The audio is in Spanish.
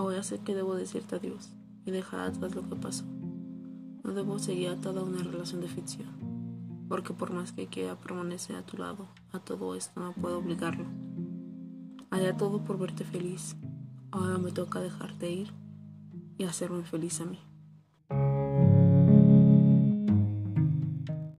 Ahora sé que debo decirte adiós y dejar atrás lo que pasó. No debo seguir atada a una relación de ficción, porque por más que quiera permanecer a tu lado, a todo esto no puedo obligarlo. Haré todo por verte feliz. Ahora me toca dejarte ir y hacerme feliz a mí.